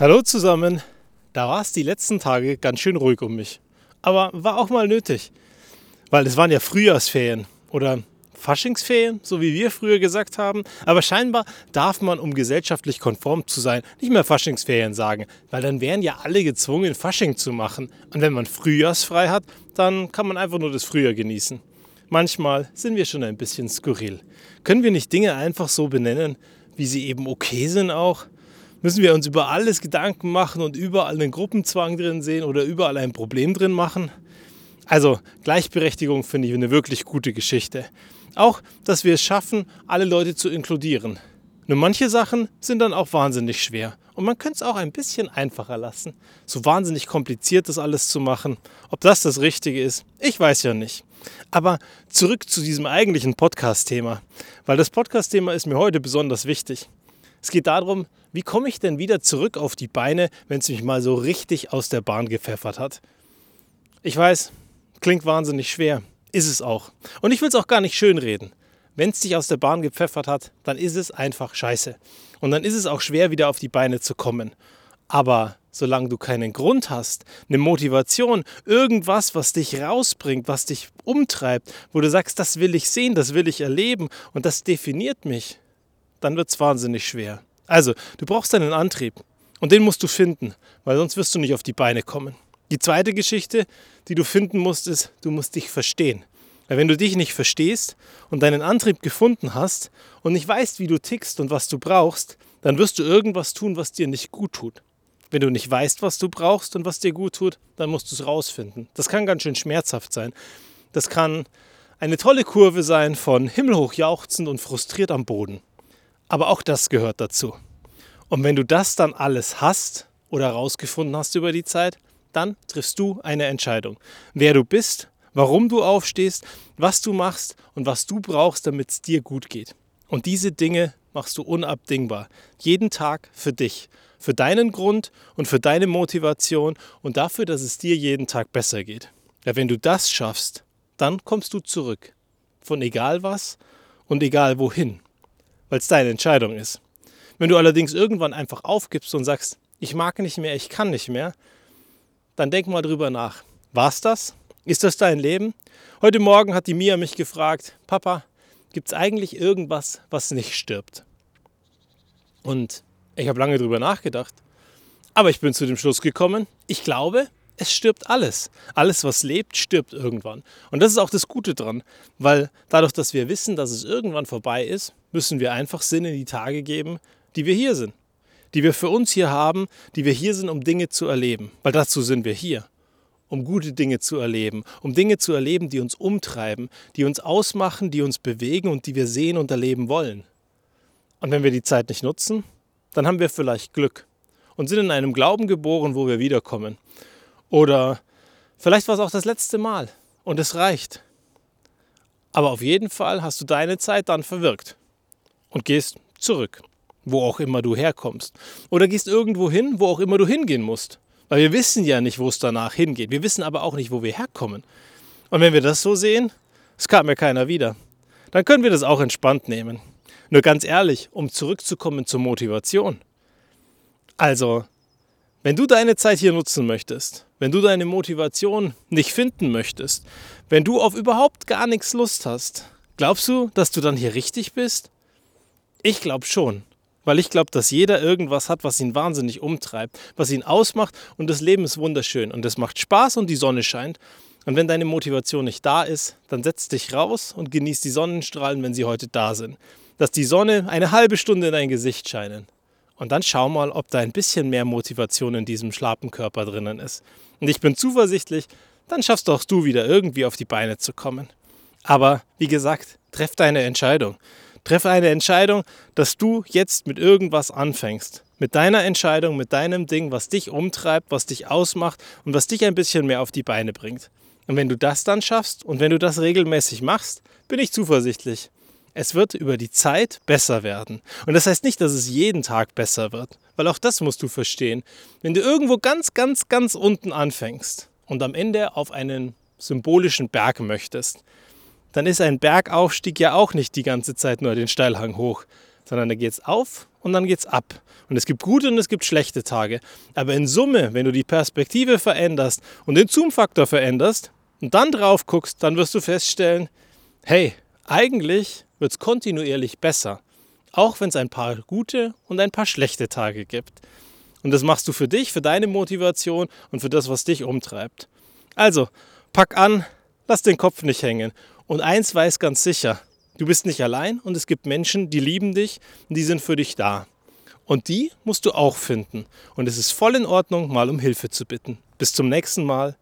Hallo zusammen. Da war es die letzten Tage ganz schön ruhig um mich. Aber war auch mal nötig. Weil es waren ja Frühjahrsferien oder Faschingsferien, so wie wir früher gesagt haben. Aber scheinbar darf man, um gesellschaftlich konform zu sein, nicht mehr Faschingsferien sagen. Weil dann wären ja alle gezwungen, Fasching zu machen. Und wenn man Frühjahrsfrei hat, dann kann man einfach nur das Frühjahr genießen. Manchmal sind wir schon ein bisschen skurril. Können wir nicht Dinge einfach so benennen, wie sie eben okay sind auch? Müssen wir uns über alles Gedanken machen und überall einen Gruppenzwang drin sehen oder überall ein Problem drin machen? Also Gleichberechtigung finde ich eine wirklich gute Geschichte. Auch, dass wir es schaffen, alle Leute zu inkludieren. Nur manche Sachen sind dann auch wahnsinnig schwer. Und man könnte es auch ein bisschen einfacher lassen. So wahnsinnig kompliziert das alles zu machen. Ob das das Richtige ist, ich weiß ja nicht. Aber zurück zu diesem eigentlichen Podcast-Thema. Weil das Podcast-Thema ist mir heute besonders wichtig. Es geht darum, wie komme ich denn wieder zurück auf die Beine, wenn es mich mal so richtig aus der Bahn gepfeffert hat? Ich weiß, klingt wahnsinnig schwer, ist es auch. Und ich will es auch gar nicht schönreden. Wenn es dich aus der Bahn gepfeffert hat, dann ist es einfach scheiße. Und dann ist es auch schwer, wieder auf die Beine zu kommen. Aber solange du keinen Grund hast, eine Motivation, irgendwas, was dich rausbringt, was dich umtreibt, wo du sagst, das will ich sehen, das will ich erleben und das definiert mich, dann wird es wahnsinnig schwer. Also, du brauchst einen Antrieb und den musst du finden, weil sonst wirst du nicht auf die Beine kommen. Die zweite Geschichte, die du finden musst, ist, du musst dich verstehen. Weil wenn du dich nicht verstehst und deinen Antrieb gefunden hast und nicht weißt, wie du tickst und was du brauchst, dann wirst du irgendwas tun, was dir nicht gut tut. Wenn du nicht weißt, was du brauchst und was dir gut tut, dann musst du es rausfinden. Das kann ganz schön schmerzhaft sein. Das kann eine tolle Kurve sein von himmelhoch jauchzend und frustriert am Boden. Aber auch das gehört dazu. Und wenn du das dann alles hast oder herausgefunden hast über die Zeit, dann triffst du eine Entscheidung. Wer du bist, warum du aufstehst, was du machst und was du brauchst, damit es dir gut geht. Und diese Dinge machst du unabdingbar. Jeden Tag für dich. Für deinen Grund und für deine Motivation und dafür, dass es dir jeden Tag besser geht. Ja, wenn du das schaffst, dann kommst du zurück. Von egal was und egal wohin weil es deine Entscheidung ist. Wenn du allerdings irgendwann einfach aufgibst und sagst, ich mag nicht mehr, ich kann nicht mehr, dann denk mal drüber nach. War's das? Ist das dein Leben? Heute Morgen hat die Mia mich gefragt, Papa, gibt es eigentlich irgendwas, was nicht stirbt? Und ich habe lange drüber nachgedacht. Aber ich bin zu dem Schluss gekommen, ich glaube, es stirbt alles. Alles, was lebt, stirbt irgendwann. Und das ist auch das Gute dran, weil dadurch, dass wir wissen, dass es irgendwann vorbei ist, müssen wir einfach Sinn in die Tage geben, die wir hier sind. Die wir für uns hier haben, die wir hier sind, um Dinge zu erleben. Weil dazu sind wir hier. Um gute Dinge zu erleben, um Dinge zu erleben, die uns umtreiben, die uns ausmachen, die uns bewegen und die wir sehen und erleben wollen. Und wenn wir die Zeit nicht nutzen, dann haben wir vielleicht Glück und sind in einem Glauben geboren, wo wir wiederkommen. Oder vielleicht war es auch das letzte Mal und es reicht. Aber auf jeden Fall hast du deine Zeit dann verwirkt und gehst zurück, wo auch immer du herkommst. Oder gehst irgendwo hin, wo auch immer du hingehen musst. Weil wir wissen ja nicht, wo es danach hingeht. Wir wissen aber auch nicht, wo wir herkommen. Und wenn wir das so sehen, es kam ja keiner wieder, dann können wir das auch entspannt nehmen. Nur ganz ehrlich, um zurückzukommen zur Motivation. Also, wenn du deine Zeit hier nutzen möchtest, wenn du deine Motivation nicht finden möchtest, wenn du auf überhaupt gar nichts Lust hast, glaubst du, dass du dann hier richtig bist? Ich glaube schon, weil ich glaube, dass jeder irgendwas hat, was ihn wahnsinnig umtreibt, was ihn ausmacht und das Leben ist wunderschön und es macht Spaß und die Sonne scheint. Und wenn deine Motivation nicht da ist, dann setz dich raus und genieß die Sonnenstrahlen, wenn sie heute da sind. Dass die Sonne eine halbe Stunde in dein Gesicht scheinen. Und dann schau mal, ob da ein bisschen mehr Motivation in diesem schlappen Körper drinnen ist. Und ich bin zuversichtlich, dann schaffst auch du wieder irgendwie auf die Beine zu kommen. Aber wie gesagt, treff deine Entscheidung. Treff eine Entscheidung, dass du jetzt mit irgendwas anfängst. Mit deiner Entscheidung, mit deinem Ding, was dich umtreibt, was dich ausmacht und was dich ein bisschen mehr auf die Beine bringt. Und wenn du das dann schaffst und wenn du das regelmäßig machst, bin ich zuversichtlich. Es wird über die Zeit besser werden. Und das heißt nicht, dass es jeden Tag besser wird, weil auch das musst du verstehen. Wenn du irgendwo ganz, ganz, ganz unten anfängst und am Ende auf einen symbolischen Berg möchtest, dann ist ein Bergaufstieg ja auch nicht die ganze Zeit nur den Steilhang hoch, sondern da geht es auf und dann geht es ab. Und es gibt gute und es gibt schlechte Tage. Aber in Summe, wenn du die Perspektive veränderst und den Zoom-Faktor veränderst und dann drauf guckst, dann wirst du feststellen, hey, eigentlich wird es kontinuierlich besser. Auch wenn es ein paar gute und ein paar schlechte Tage gibt. Und das machst du für dich, für deine Motivation und für das, was dich umtreibt. Also, pack an, lass den Kopf nicht hängen. Und eins weiß ganz sicher, du bist nicht allein und es gibt Menschen, die lieben dich und die sind für dich da. Und die musst du auch finden. Und es ist voll in Ordnung, mal um Hilfe zu bitten. Bis zum nächsten Mal.